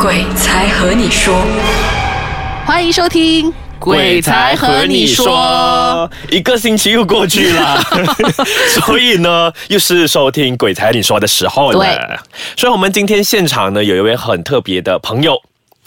鬼才和你说，欢迎收听《鬼才和你说，一个星期又过去了，所以呢，又是收听《鬼才和你说》的时候了。所以我们今天现场呢，有一位很特别的朋友。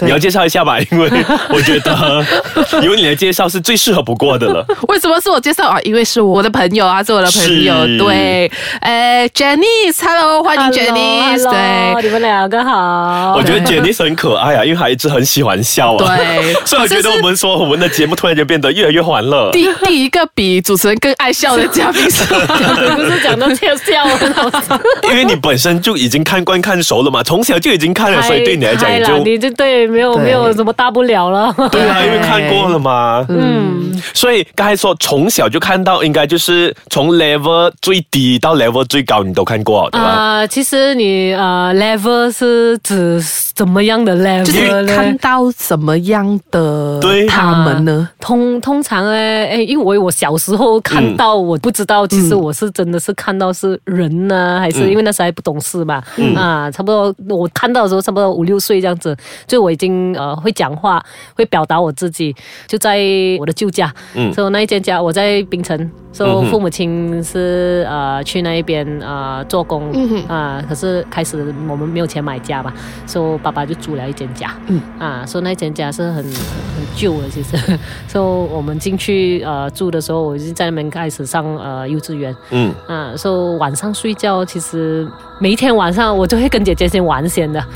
对你要介绍一下吧，因为 我觉得 由你来介绍是最适合不过的了。为什么是我介绍啊？因为是我的朋友啊，是我的朋友。对，哎 j e n n y h e l l o 欢迎 j e n n y。对。你们两个好。我觉得 Jenny 很可爱啊，因为她一直很喜欢笑啊。对 所以我觉得我们说我们的节目突然间变得越来越欢乐。第第一个比主持人更爱笑的嘉宾是我不是讲到笑笑了，因为你本身就已经看惯看熟了嘛，从小就已经看了，所以对你来讲也就你就对没有没有什么大不了了。对啊，因为看过了嘛。嗯，所以刚才说从小就看到，应该就是从 level 最低到 level 最高，你都看过，对吧？啊，其实你呃 level 是指怎么样的 level 就是看？到什么样的对他们呢？通通常呢，哎，因为我小时候看到，我不知道，其实我是真的是看到是人呢，还是因为那时候还不懂事嘛，啊，差不多我看到的时候差不多五六岁这样子，就我已经呃会讲话，会表达我自己，就在我的旧家，嗯。所以那一间家我在槟城，所以我父母亲是呃去那一边呃做工，啊，可是开始我们没有钱买家嘛，所以爸爸就租了一间家，嗯。啊，所以那间家是很很很旧的，其实，所以我们进去呃住的时候，我就在那边开始上呃幼稚园，嗯，啊，所以晚上睡觉，其实每一天晚上我就会跟姐姐先玩先的，啊，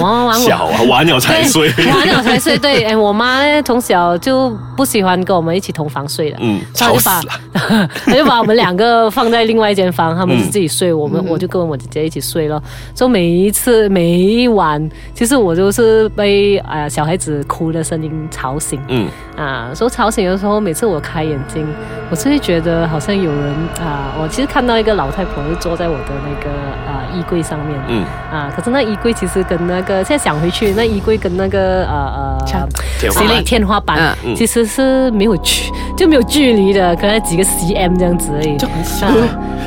玩玩玩，小啊，玩了才 睡。对，玩了才睡。对，哎，我妈呢从小就不喜欢跟我们一起同房睡的，嗯，她就把。她就把我们两个放在另外一间房，他们是自己睡，我们我就跟我姐姐一起睡了。所以每一次每一晚，其实我就是被啊、呃小孩子哭的声音吵醒。嗯，啊，说吵醒的时候，每次我开眼睛，我就会觉得好像有人啊，我其实看到一个老太婆就坐在我的那个啊衣柜上面，嗯啊，可是那衣柜其实跟那个现在想回去，那衣柜跟那个呃呃天花板天花板嗯其实是没有距就没有距离的，可能几个 cm 这样子而已，就很小。啊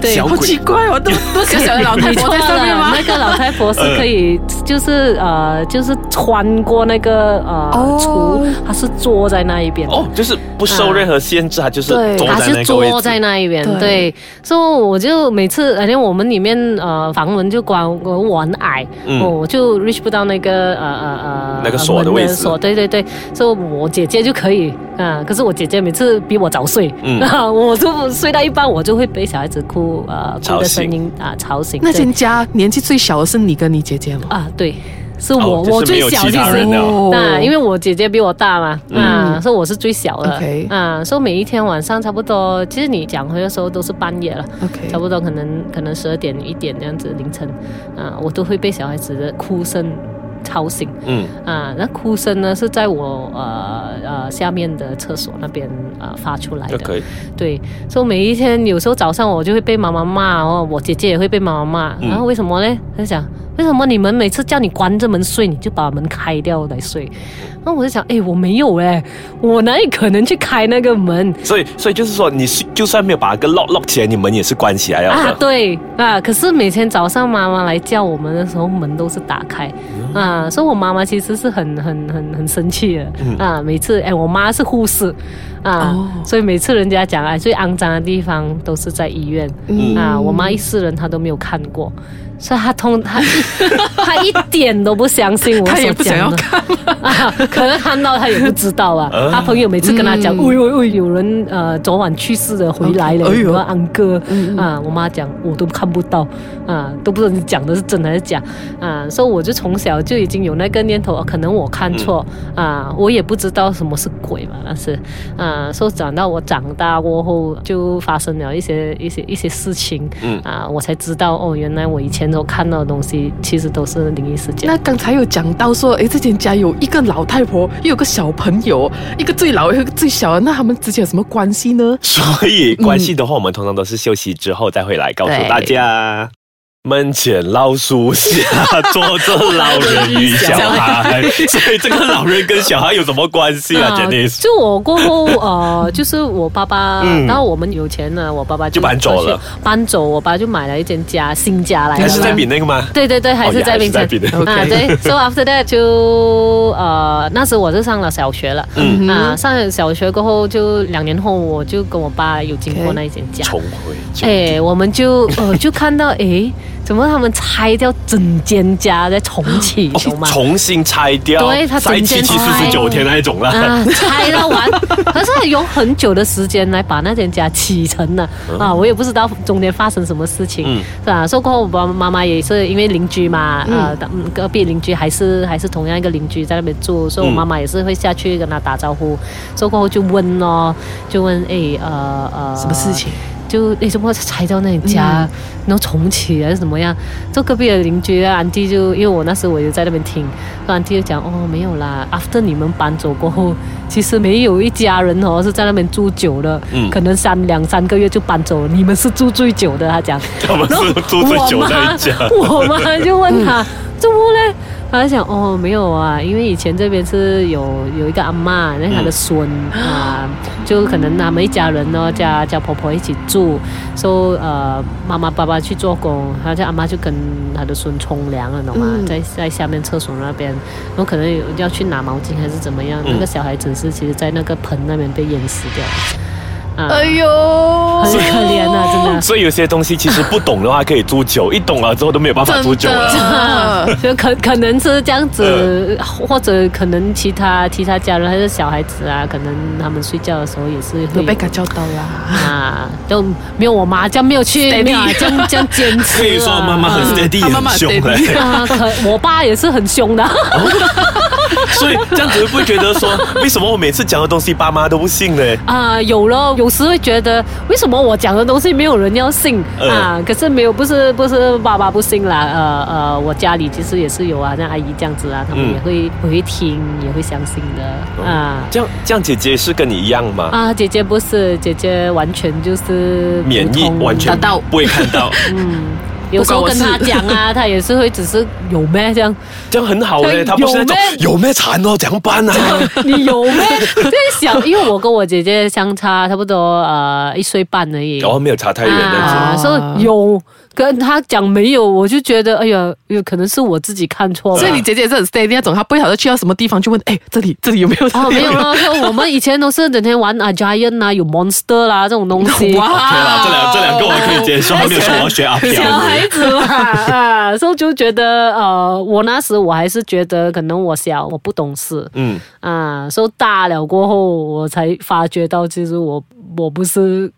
对。好奇怪哦，都都小小的老太婆在上面吗？那个老太婆是可以，就是呃，就是穿过那个呃哦。橱，她是坐在那一边。哦，就是不受任何限制，她就是对坐在那个位置。坐在那一边，对。对，所以我就每次，而且我们里面呃房门就关，我我很矮，我就 reach 不到那个呃呃呃那个锁的位置。锁，对对对，所以我姐姐就可以啊、可是我姐姐每次比我早睡，嗯。啊，我就睡到一半，我就会被小孩子哭呃哭的声音啊吵醒，那人家年纪最小的是你跟你姐姐吗？啊对。是我，哦就是我最小其实他人了。哦。那因为我姐姐比我大嘛，啊，所以我是最小的啊，所以每一天晚上差不多，其实你讲回的时候都是半夜了，OK。差不多可能可能十二点一点这样子凌晨，啊，我都会被小孩子的哭声吵醒。嗯，啊，那哭声呢是在我呃呃下面的厕所那边呃发出来的。对，所以每一天有时候早上我就会被妈妈骂哦，我姐姐也会被妈妈骂，嗯然后为什么呢？她就讲为什么你们每次叫你关着门睡，你就把门开掉来睡？然后我就想，哎，我没有哎，我哪里可能去开那个门？所以，所以就是说，你是就算没有把那个 lock lock 起来，你门也是关起来了啊，对啊，可是每天早上妈妈来叫我们的时候，门都是打开啊，所以我妈妈其实是很很很很生气的、啊。每次哎，我妈是护士啊，哦所以每次人家讲哎最肮脏的地方都是在医院、嗯啊，我妈一世人她都没有看过。所以他通他一 他一点都不相信我 所不想要讲的看。啊，可能看到他也不知道啊。他朋友每次跟他讲，嗯。喂喂喂，有人呃昨晚去世的回来了，哎呦。有个安哥？嗯啊，我妈讲我都看不到。啊，都不知道你讲的是真还是假。啊，所以我就从小就已经有那个念头，可能我看错。啊，我也不知道什么是鬼嘛，但是。啊，所以长到我长大过后，就发生了一些一些一些事情，嗯。啊，我才知道哦，原来我以前都看到的东西，其实都是灵异事件。那刚才有讲到说，哎，这间家有一个老太婆，又有个小朋友，一个最老，一个最小的，那他们之间有什么关系呢？所以关系的话，我们通常都是休息之后再回来告诉大家。门前老树下坐着老人与小孩，所以这个老人跟小孩有什么关系啊 啊？Janice，就我过后，呃，就是我爸爸，嗯。然后我们有钱了，我爸爸就搬走了，搬走，我爸就买了一间家，新家来的，还是在比那个吗？对对对，还是在槟城。哦也还是在槟城啊，对，so after that 就呃，那时我是上了小学了，嗯啊，上了小学过后就两年后，我就跟我爸有经过那一间家。重回旧哎，我们就呃就看到哎，怎么他们拆掉整间家再重启，懂吗？重新拆掉，对它在整间七七四十九天那一种啦。啊，拆了完，可是用很久的时间来把那间家启程了啊！我也不知道中间发生什么事情，嗯是吧？说过后，我爸爸妈妈也是因为邻居嘛，呃，嗯隔壁邻居还是还是同样一个邻居在那边住，所以我妈妈也是会下去跟他打招呼。说过后就问哦，就问哎呃呃什么事情？就诶怎么拆到那里家，然后重启还是怎么样？就隔壁的邻居啊，安迪就因为我那时我就在那边听，安迪就讲哦没有啦，after 你们搬走过后，其实没有一家人哦是在那边住久了，嗯可能三两三个月就搬走了，你们是住最久的，他讲。他们是住最久的一家，我妈我妈就问他、怎么嘞？他就想哦没有啊，因为以前这边是有有一个阿妈，那他的孙啊、就可能他们一家人呢，家家婆婆一起住，说、呃妈妈爸爸去做工，然后这阿妈就跟他的孙冲凉了，懂吗？嗯。在在下面厕所那边，然后可能有要去拿毛巾还是怎么样，嗯。那个小孩子是其实在那个盆那边被淹死掉哎呦，很可怜啊，真的。所以有些东西其实不懂的话可以租久，一懂了之后都没有办法租久了。的 就可可能是这样子，或者可能其他其他家人还是小孩子啊，可能他们睡觉的时候也是会被感教到啦。啊，都没有我妈这样没有去这样这样坚持、啊。可以说妈妈很妈妈很凶 我爸也是很凶的。所以这样子会不会觉得说，为什么我每次讲的东西爸妈都不信呢？啊，有了，有时会觉得为什么我讲的东西没有人要信、嗯啊？可是没有，不是不是爸爸不信啦，呃呃，我家里其实也是有啊，像阿姨这样子啊，他们嗯也会、也会听，也会相信的啊。这样这样，姐姐是跟你一样吗？啊，姐姐不是，姐姐完全就是免疫完全不会看到，嗯，有时候跟他讲啊，他也是会只是有咩这样，这样很好嘞。他不是那种有有咩惨哦，怎么办啊？你有咩？在想，因为我跟我姐姐相差差不多呃一岁半而已。哦，没有差太远那样子。啊，所以有跟他讲没有，我就觉得哎呀，有可能是我自己看错了。所以你姐姐也是很 steady 那种，她不晓得去到什么地方就问，哎，这里这里有没有？哦，没有了，说我们以前都是整天玩啊 Giant 啊，有 Monster 啦这种东西。哇 OK 啦，这两这两个我可以接受，还没有说我要学阿飘。小孩子嘛，啊，所以就觉得呃，我那时我还是觉得可能我小，我不懂事嗯，啊，所以大了过后，我才发觉到其实我我不是，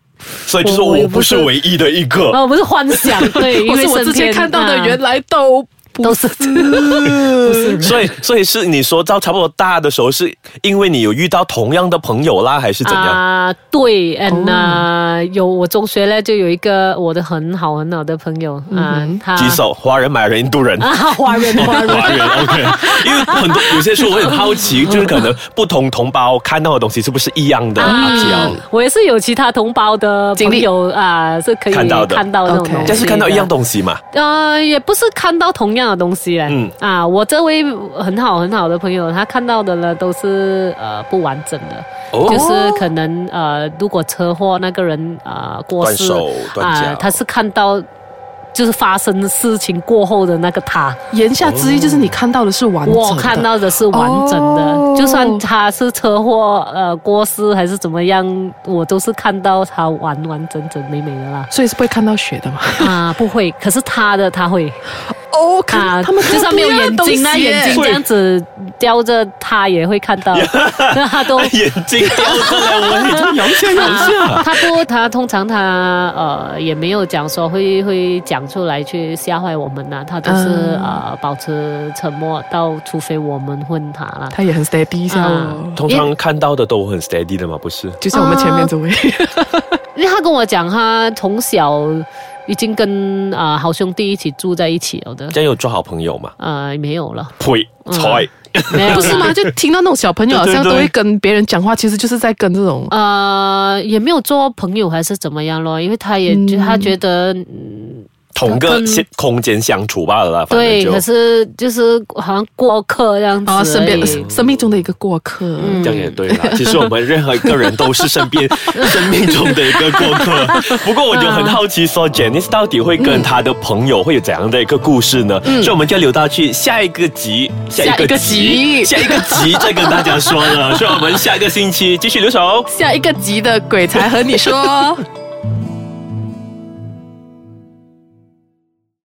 所以就是我不是唯一的一个。我，不是幻想，对，因为我是我之前看到的，啊原来都不都是 不是所以，所以是你说到差不多大的时候，是因为你有遇到同样的朋友啦，还是怎样？啊，对，嗯啊，有我中学呢就有一个我的很好很好的朋友啊，他举手，华人、马来人、印度人。啊，华人 华人。华人 OK，因为很多有些时候我很好奇，就是可能不同同胞看到的东西是不是一样的？阿飘，我也是有其他同胞的经历朋友啊，是可以看到的看到那种 OK 东西的。但是看到一样东西嘛？呃，也不是看到同样的东西嘞。嗯。啊，我这位很好很好的朋友，他看到的呢都是呃不完整的，哦。就是可能呃，如果车祸那个人呃过世啊他是看到就是发生事情过后的那个他，言下之意就是你看到的是完整的。我看到的是完整的，哦。就算他是车祸呃过世还是怎么样，我都是看到他完完整整美美的啦。所以是不会看到血的嘛？啊，不会，可是他的他会哦，看啊，他们就算没有眼睛，那那眼睛这样子叼着，他也会看到，那他都。眼睛叼着来，我眼睛摇下摇下。他 不，他通常他呃也没有讲说会会讲出来去吓坏我们呐、他都是、嗯呃保持沉默，到除非我们问他了。他也很 steady 一下哦，通常看到的都很 steady 的嘛，不是？就像我们前面这位，因为 他跟我讲，他从小已经跟啊、呃好兄弟一起住在一起了的，这样有做好朋友吗？呃没有了，呸，菜。没有不是吗？就听到那种小朋友好像都会跟别人讲话，其实就是在跟这种呃，也没有做朋友还是怎么样咯，因为他也、嗯他觉得。嗯同个空间相处罢了啦。反正对，可是就是好像过客这样子啊，身边生命中的一个过客。嗯这样也对啦。其实我们任何一个人都是身边 生命中的一个过客。不过我就很好奇说，Janice 到底会跟他的朋友会有怎样的一个故事呢？所以我们就留到去下一个集，下下一个集下一个集再跟大家说了。所以我们下个星期继续留守。下一个集的鬼才和你说。